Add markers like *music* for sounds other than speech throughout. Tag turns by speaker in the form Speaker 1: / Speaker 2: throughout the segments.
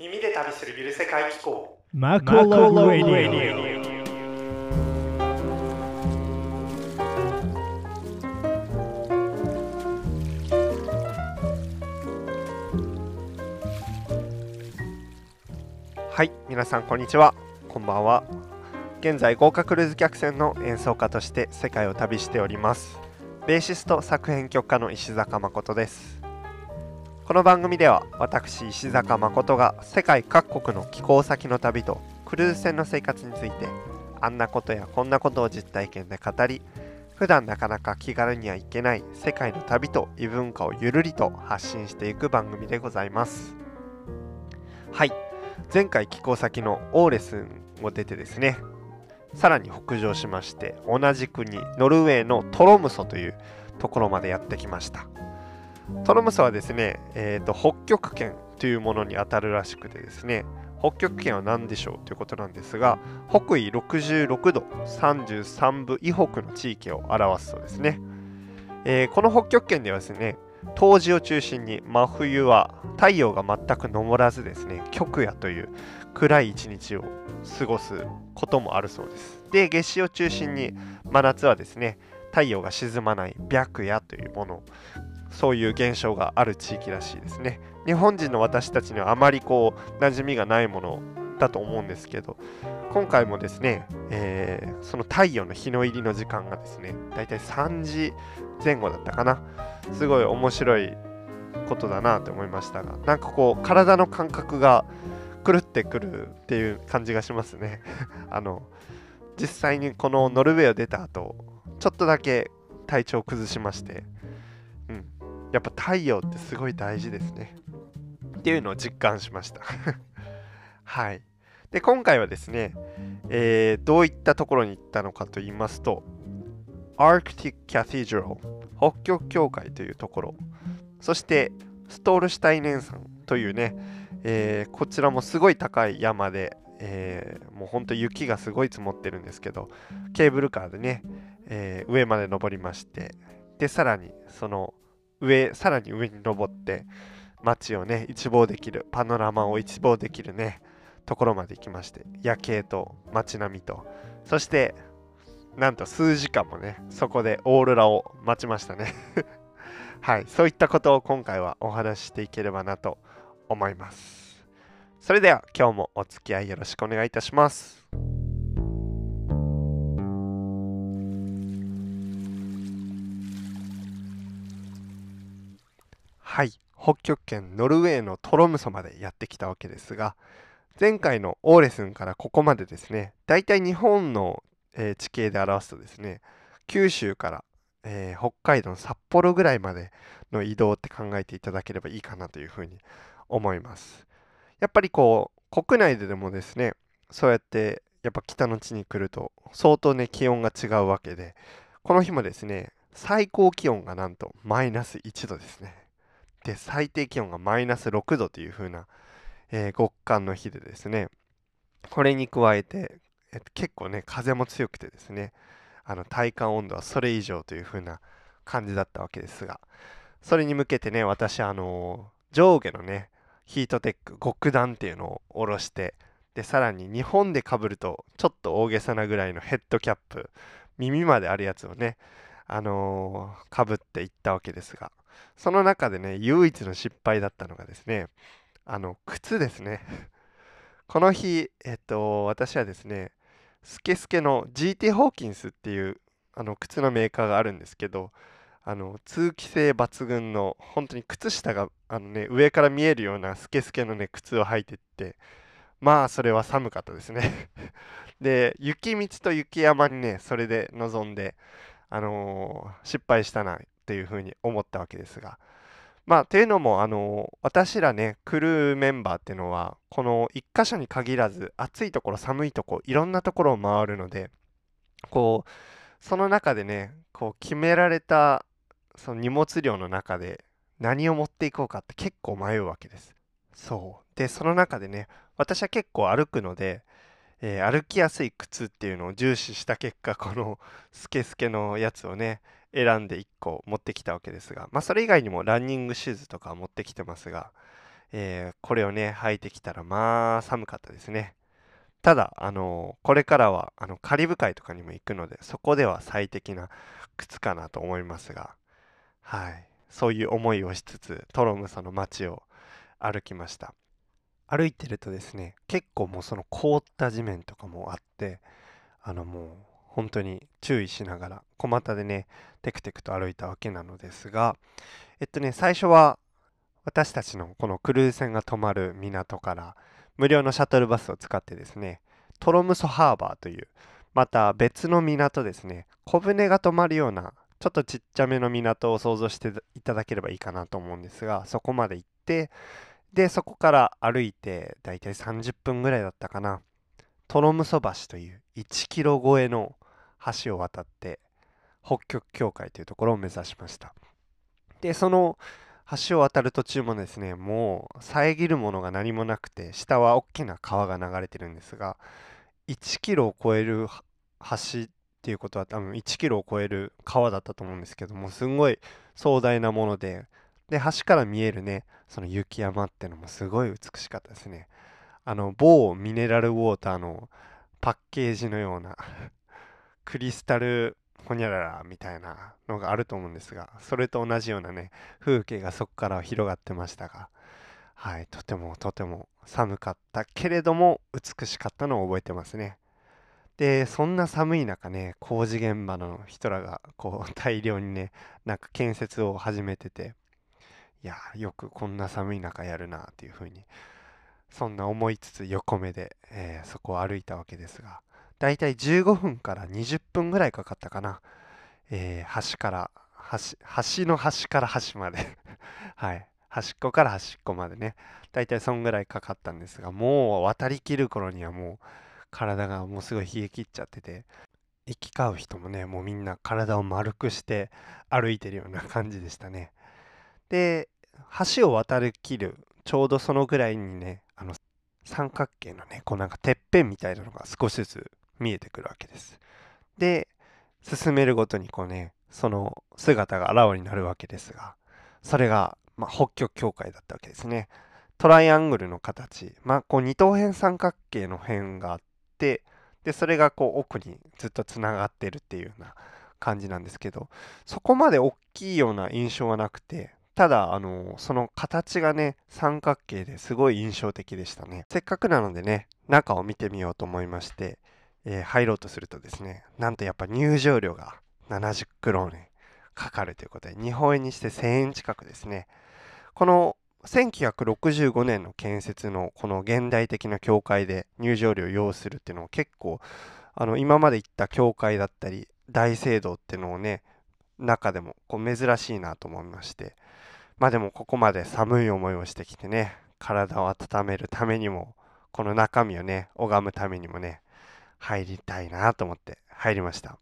Speaker 1: 耳で旅するゆる世界機構。
Speaker 2: マコロラディ
Speaker 1: はい皆さんこんにちは。こんばんは。現在豪華クルーズ客船の演奏家として世界を旅しております。ベーシスト作編曲家の石坂誠ですこの番組では私石坂誠が世界各国の寄港先の旅とクルーズ船の生活についてあんなことやこんなことを実体験で語り普段なかなか気軽には行けない世界の旅と異文化をゆるりと発信していく番組でございます。はい。前回寄港先のオーレスンを出てですね。さらに北上しまして同じ国ノルウェーのトロムソというところまでやってきました。トロムソはですね、えーと、北極圏というものにあたるらしくてですね北極圏は何でしょうということなんですが北緯66度33分以北の地域を表すそうですね、えー、この北極圏ではですね冬至を中心に真冬は太陽が全く昇らずですね極夜という暗い一日を過ごすこともあるそうです。で夏至を中心に真夏はですね太陽が沈まない白夜というものそういう現象がある地域らしいですね。日本人の私たちにはあまりこう馴染みがないものだと思うんですけど今回もですね、えー、その太陽の日の入りの時間がですねだいたい3時前後だったかな。すごい面白いことだなと思いましたがなんかこう体の感覚が狂ってくるっていう感じがしますね。*laughs* あの実際にこのノルウェーを出た後ちょっとだけ体調を崩しましてやっぱ太陽ってすごい大事ですね。っていうのを実感しました。*laughs* はい。で今回はですね、えー、どういったところに行ったのかと言いますと Arctic Cathedral 北極教会というところそしてストールシュタイネン山というね、えー、こちらもすごい高い山で、えー、もうほんと雪がすごい積もってるんですけどケーブルカーでね、え、上まで登りましてでさらにその上さらに上に登って街をね一望できるパノラマを一望できるねところまで行きまして夜景と街並みとそしてなんと数時間もね、そこでオーロラを待ちましたね *laughs* はい、そういったことを今回はお話ししていければなと思います。それでは今日もお付き合いよろしくお願いいたします。はい、北極圏ノルウェーのトロムソまでやってきたわけですが、前回のオーレスンからここまでですね、だいたい日本のえー、地形で表すとですね九州から、えー、北海道の札幌ぐらいまでの移動って考えていただければいいかなというふうに思います。やっぱりこう国内ででもですねそうやってやっぱ北の地に来ると相当ね気温が違うわけでこの日もですね最高気温がなんとマイナス1度ですね。で最低気温がマイナス6度という風な、えー、極寒の日でですねこれに加えてえっと、結構ね風も強くてですねあの体感温度はそれ以上という風な感じだったわけですがそれに向けてね私あの上下のねヒートテック極暖っていうのを下ろしてでさらに日本でかぶるとちょっと大げさなぐらいのヘッドキャップ耳まであるやつをねあのー、かぶっていったわけですがその中でね唯一の失敗だったのがですねあの靴ですね。この日えっと私はですねスケスケの GT ホーキンスっていうあの靴のメーカーがあるんですけどあの通気性抜群の本当に靴下があの、ね、上から見えるようなスケスケの、ね、靴を履いてってまあそれは寒かったですね。*laughs* で雪道と雪山にねそれで臨んで、あのー、失敗したなっていうふうに思ったわけですがまあ、というのも、あの、私らね、クルーメンバーっていうのは、この1箇所に限らず、暑いところ、寒いところ、いろんなところを回るので、こう、その中でね、こう、決められた、その荷物量の中で、何を持っていこうかって結構迷うわけです。そう。で、その中でね、私は結構歩くので、えー、歩きやすい靴っていうのを重視した結果、このスケスケのやつをね、選んで1個持ってきたわけですが、まあ、それ以外にもランニングシューズとか持ってきてますが、えーこれをね履いてきたらまあ寒かったですね。ただあのこれからはあのカリブ海とかにも行くのでそこでは最適な靴かなと思いますがはい。そういう思いをしつつトロムソの街を歩きました。歩いてるとですね結構もうその凍った地面とかもあってあのもう本当に注意しながら小股でねテクテクと歩いたわけなのですがえっとね最初は私たちのこのクルーズ船が泊まる港から無料のシャトルバスを使ってですねトロムソハーバーというまた別の港ですね小舟が止まるようなちょっとちっちゃめの港を想像していただければいいかなと思うんですがそこまで行ってでそこから歩いてだいたい30分ぐらいだったかな。トロムソ橋という1キロ超えの橋を渡って北極境界というところを目指しました。でその橋を渡る途中もですねもう遮るものが何もなくて下は大きな川が流れてるんですが1キロを超える橋っていうことは多分1キロを超える川だったと思うんですけどもすごい壮大なものでで橋から見えるねその雪山っていうのもすごい美しかったですね。あの某ミネラルウォーターのパッケージのようなクリスタルホニャララみたいなのがあると思うんですがそれと同じようなね風景がそこから広がってましたがはいとてもとても寒かったけれども美しかったのを覚えてますね。でそんな寒い中ね工事現場の人らがこう大量にねなんか建設を始めてていやよくこんな寒い中やるなっていう風にそんな思いつつ横目で、えーそこを歩いたわけですがだいたい15分から20分ぐらいかかったかな、えー橋から橋橋の端から端まで。*laughs* はい。端っこから端っこまでね。だいたいそんぐらいかかったんですがもう渡りきる頃にはもう体がもうすごい冷え切っちゃってて。行き交う人もねもうみんな体を丸くして歩いてるような感じでしたね。で橋を渡りきるちょうどそのぐらいにねあの三角形のねこうなんかてっぺんみたいなのが少しずつ見えてくるわけです。で進めるごとにこうねその姿があらわになるわけですがそれが、まあ、北極境界だったわけですね。トライアングルの形まあこう二等辺三角形の辺があってでそれがこう奥にずっとつながってるっていうような感じなんですけどそこまで大きいような印象はなくてただあのその形がね三角形ですごい印象的でしたね。せっかくなのでね中を見てみようと思いまして、えー入ろうとするとですねなんとやっぱ入場料が70クローネかかるということで日本円にして1000円近くですね。この1965年の建設のこの現代的な教会で入場料を要するっていうのは結構あの今まで行った教会だったり大聖堂っていうのをね中でもこう珍しいなと思いまして。まあでもここまで寒い思いをしてきてね体を温めるためにもこの中身をね拝むためにもね入りたいなと思って入りました。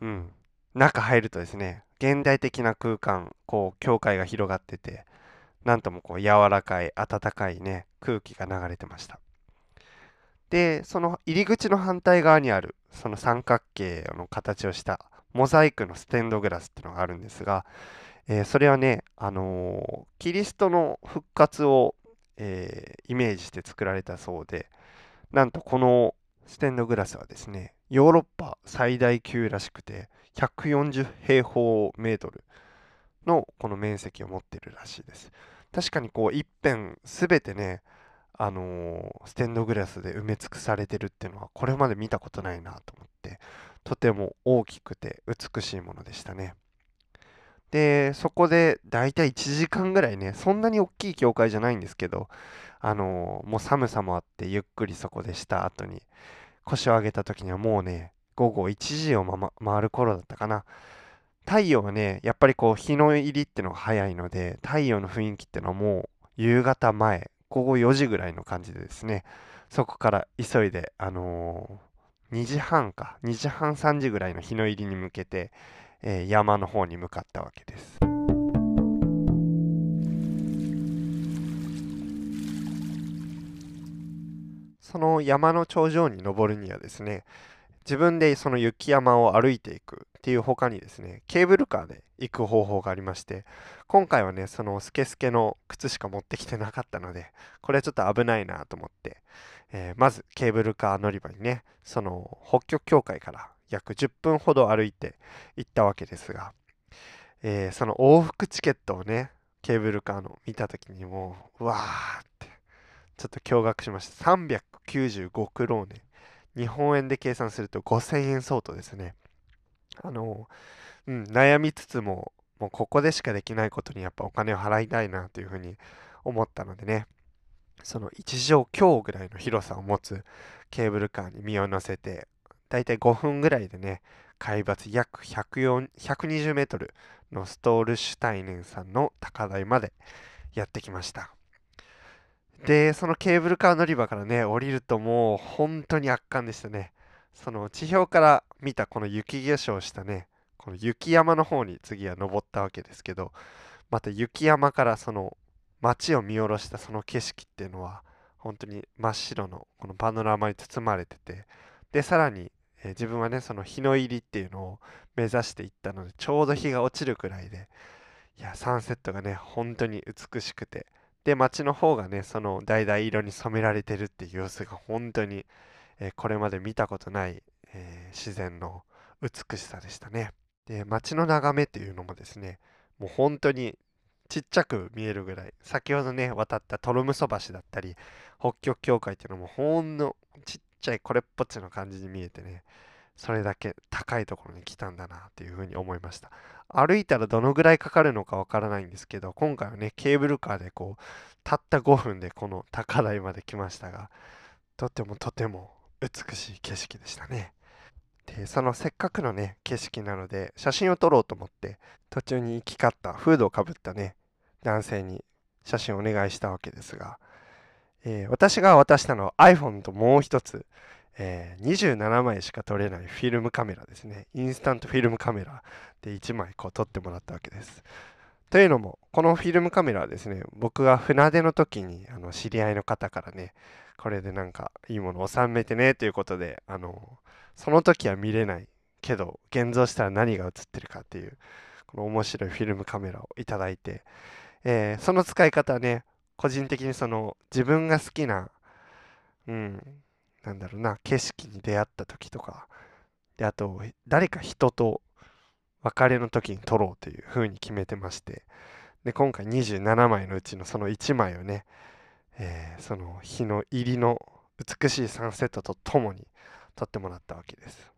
Speaker 1: うん。中入るとですね現代的な空間こう教会が広がっててなんともこう柔らかい暖かいね空気が流れてました。でその入り口の反対側にあるその三角形の形をしたモザイクのステンドグラスっていうのがあるんですが、えーそれはね、あのーキリストの復活を、えーイメージして作られたそうでなんとこのステンドグラスはですねヨーロッパ最大級らしくて140平方メートルのこの面積を持ってるらしいです。確かにこう一辺すべてねあのーステンドグラスで埋め尽くされてるっていうのはこれまで見たことないなと思ってとても大きくて美しいものでしたね。でそこでだいたい1時間ぐらいねそんなに大きい教会じゃないんですけどあのーもう寒さもあってゆっくりそこでした後に腰を上げた時にはもうね午後1時を、ま、回る頃だったかな。太陽がねやっぱりこう日の入りってのが早いので太陽の雰囲気ってのはもう夕方前午後4時ぐらいの感じでですねそこから急いであのー2時半か2時半3時ぐらいの日の入りに向けて、え山の方に向かったわけです。その山の頂上に登るにはですね自分でその雪山を歩いていくっていう他にですねケーブルカーで行く方法がありまして今回はねそのスケスケの靴しか持ってきてなかったのでこれはちょっと危ないなと思って、えー、まずケーブルカー乗り場にねその北極境界から約10分ほど歩いて行ったわけですが、えー、その往復チケットをねケーブルカーの見た時にもううわーってちょっと驚愕しました。395クローネ。日本円で計算すると5000円相当ですね。あの、うん、悩みつつももうここでしかできないことにやっぱお金を払いたいなというふうに思ったのでねその1畳強ぐらいの広さを持つケーブルカーに身を乗せてだいたい5分ぐらいでね海抜約120メートルのストールシュタイネンさんの高台までやってきました。でそのケーブルカー乗り場からね降りるともう本当に圧巻でしたね。その地表から見たこの雪化粧したねこの雪山の方に次は登ったわけですけどまた雪山からその街を見下ろしたその景色っていうのは本当に真っ白のこのパノラマに包まれててでさらに、えー、自分はねその日の入りっていうのを目指していったのでちょうど日が落ちるくらいでいやサンセットがね本当に美しくてで街の方がねその橙色に染められてるっていう様子が本当に、えー、これまで見たことない、えー、自然の美しさでしたね。で街の眺めっていうのもですねもう本当にちっちゃく見えるぐらい先ほどね渡ったトロムソ橋だったり北極境界っていうのもほんのちっちゃいこれっぽっちの感じに見えてねそれだけ高いところに来たんだなっていうふうに思いました。歩いたらどのぐらいかかるのかわからないんですけど今回はねケーブルカーでこうたった5分でこの高台まで来ましたがとてもとても美しい景色でしたね。でそのせっかくのね景色なので写真を撮ろうと思って途中に行き交ったフードをかぶったね男性に写真をお願いしたわけですが、えー、私が渡したのは iPhone ともう一つえー、27枚しか撮れないフィルムカメラですね。インスタントフィルムカメラで1枚こう撮ってもらったわけです。というのも、このフィルムカメラはですね、僕が船出の時にあの知り合いの方からね、これでなんかいいもの収めてねということで、あのその時は見れないけど、現像したら何が映ってるかっていう、この面白いフィルムカメラをいただいて、えー、その使い方はね、個人的にその自分が好きな、うん、なんだろうな、景色に出会った時とか、で、あと、誰か人と別れの時に撮ろうという風に決めてまして、で、今回27枚のうちのその1枚をね、えー、その日の入りの美しいサンセットとともに撮ってもらったわけです。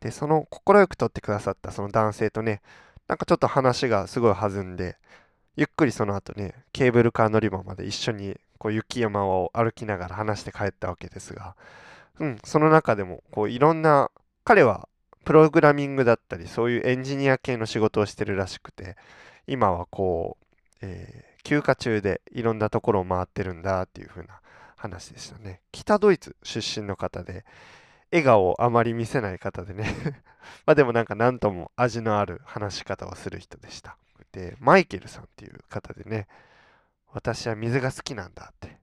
Speaker 1: で、その快く撮ってくださったその男性とね、なんかちょっと話がすごい弾んで、ゆっくりその後ね、ケーブルカー乗り場まで一緒にこう雪山を歩きながら話して帰ったわけですが、うん、その中でもこういろんな彼はプログラミングだったりそういうエンジニア系の仕事をしてるらしくて今はこう、えー、休暇中でいろんなところを回ってるんだっていう風な話でしたね。北ドイツ出身の方で笑顔をあまり見せない方でね。*laughs* まあでもなんか何とも味のある話し方をする人でした。でマイケルさんっていう方でね私は水が好きなんだって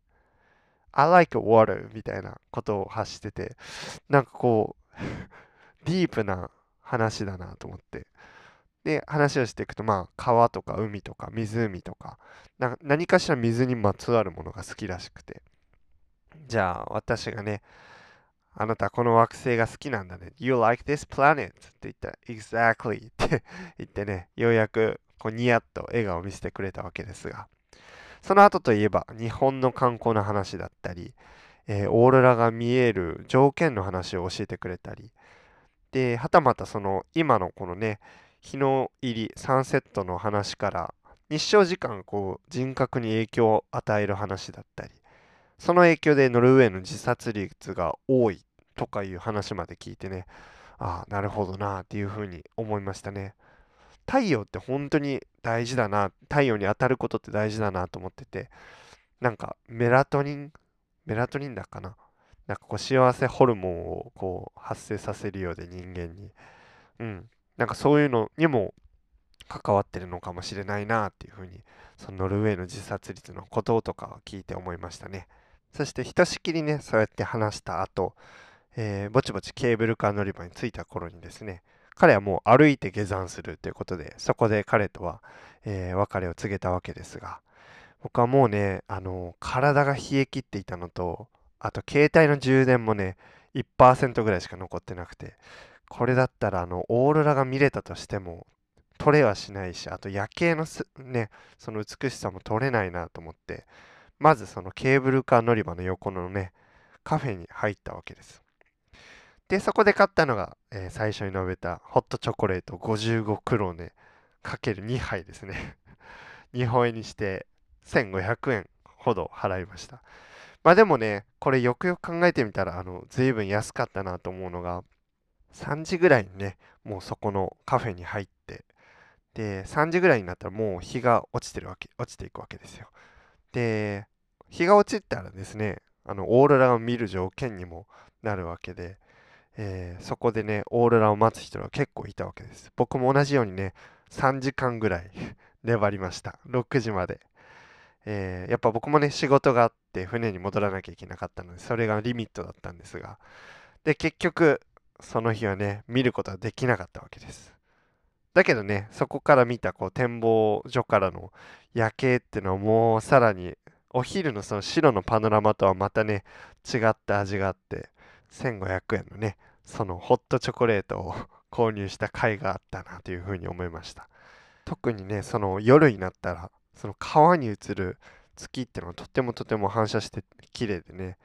Speaker 1: I like water みたいなことを発してて、なんかこう、*laughs* ディープな話だなと思って。で、話をしていくと、まあ、川とか海とか湖とか、な何かしら水にまつわるものが好きらしくて。じゃあ、私がね、あなたこの惑星が好きなんだね。You like this planet? って言ったら、Exactly って言ってね、ようやくこうニヤッと笑顔を見せてくれたわけですが。その後といえば日本の観光の話だったり、えー、オーロラが見える条件の話を教えてくれたりではたまたその今のこのね日の入りサンセットの話から日照時間こう人格に影響を与える話だったりその影響でノルウェーの自殺率が多いとかいう話まで聞いてねああなるほどなっていうふうに思いましたね。太陽って本当に大事だな太陽に当たることって大事だなと思っててなんかメラトニンメラトニンだかななんかこう幸せホルモンをこう発生させるようで人間に。うん。なんかそういうのにも関わってるのかもしれないなっていうふうにそのノルウェーの自殺率のこととか聞いて思いましたね。そしてひとしきりねそうやって話した後えーぼちぼちケーブルカー乗り場に着いた頃にですね彼はもう歩いて下山するということでそこで彼とは、えー別れを告げたわけですが僕はもうねあの体が冷え切っていたのとあと携帯の充電もね1%ぐらいしか残ってなくてこれだったらあのオーロラが見れたとしても撮れはしないしあと夜景のねその美しさも撮れないなと思ってまずそのケーブルカー乗り場の横のねカフェに入ったわけです。でそこで買ったのが、えー最初に述べたホットチョコレート55クローネかける2杯ですね。日本円にして1500円ほど払いました。まあでもねこれよくよく考えてみたらあの随分安かったなと思うのが3時ぐらいにねもうそこのカフェに入ってで3時ぐらいになったらもう日が落ちてるわけ落ちていくわけですよ。で日が落ちたらですねあのオーロラを見る条件にもなるわけで、えーそこでねオーロラを待つ人が結構いたわけです。僕も同じようにね3時間ぐらい *laughs* 粘りました。6時まで、えーやっぱ僕もね仕事があって船に戻らなきゃいけなかったのでそれがリミットだったんですが。で結局その日はね見ることはできなかったわけです。だけどねそこから見たこう展望所からの夜景っていうのはもうさらにお昼のその白のパノラマとはまたね違った味があって1500円のねそのホットチョコレートを購入した甲斐があったなというふうに思いました。特にねその夜になったらその川に映る月っていうのはとてもとても反射して綺麗でね、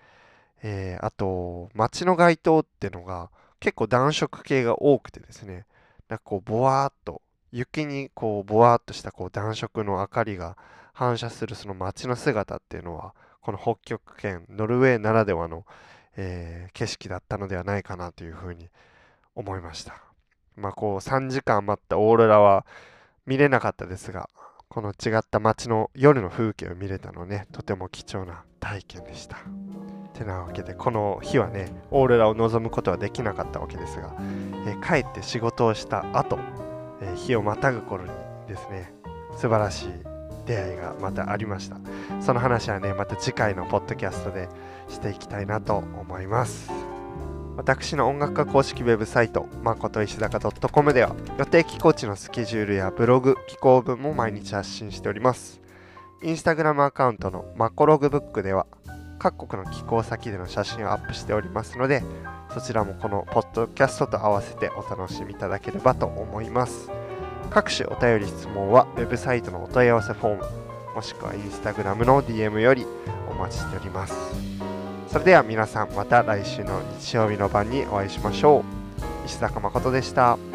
Speaker 1: えーあと街の街灯っていうのが結構暖色系が多くてですね。なんかこうボワーっと雪にこうボワーっとしたこう暖色の明かりが反射するその街の姿っていうのはこの北極圏ノルウェーならではの、えー景色だったのではないかなというふうに思いました。まあこう3時間待ったオーロラは見れなかったですがこの違った街の夜の風景を見れたのねとても貴重な体験でした。てなわけでこの日はねオーロラを望むことはできなかったわけですが、えー帰って仕事をした後、えー日をまたぐ頃にですね素晴らしい出会いがまたありました。その話はねまた次回のポッドキャストでしていきたいなと思います。私の音楽家公式ウェブサイトまこと石坂 .com では予定寄港地のスケジュールやブログ寄稿文も毎日発信しております。インスタグラムアカウントのマコログブックでは各国の寄港先での写真をアップしておりますのでそちらもこのポッドキャストと合わせてお楽しみいただければと思います。各種お便り質問はウェブサイトのお問い合わせフォームもしくはインスタグラムの DM よりお待ちしております。それでは皆さんまた来週の日曜日の晩にお会いしましょう石坂誠でした。